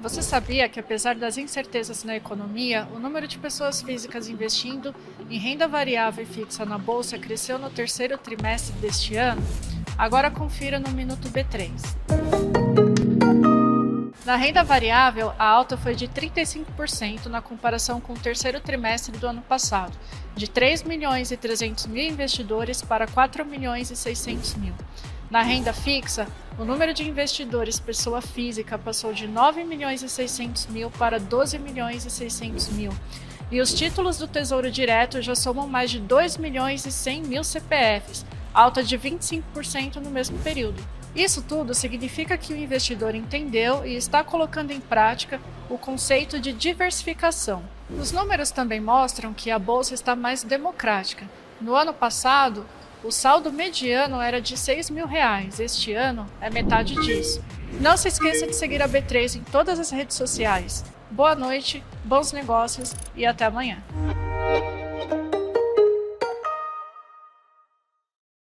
Você sabia que, apesar das incertezas na economia, o número de pessoas físicas investindo em renda variável e fixa na bolsa cresceu no terceiro trimestre deste ano? Agora confira no Minuto B3. Na renda variável, a alta foi de 35% na comparação com o terceiro trimestre do ano passado, de 3 milhões e 300 mil investidores para 4 milhões e 600 mil. Na renda fixa, o número de investidores pessoa física passou de 9 milhões e 600 mil para 12 milhões e 600 mil. E os títulos do Tesouro Direto já somam mais de 2 milhões e 100 mil CPFs, alta de 25% no mesmo período. Isso tudo significa que o investidor entendeu e está colocando em prática o conceito de diversificação. Os números também mostram que a bolsa está mais democrática. No ano passado, o saldo mediano era de 6 mil reais. Este ano é metade disso. Não se esqueça de seguir a B3 em todas as redes sociais. Boa noite, bons negócios e até amanhã.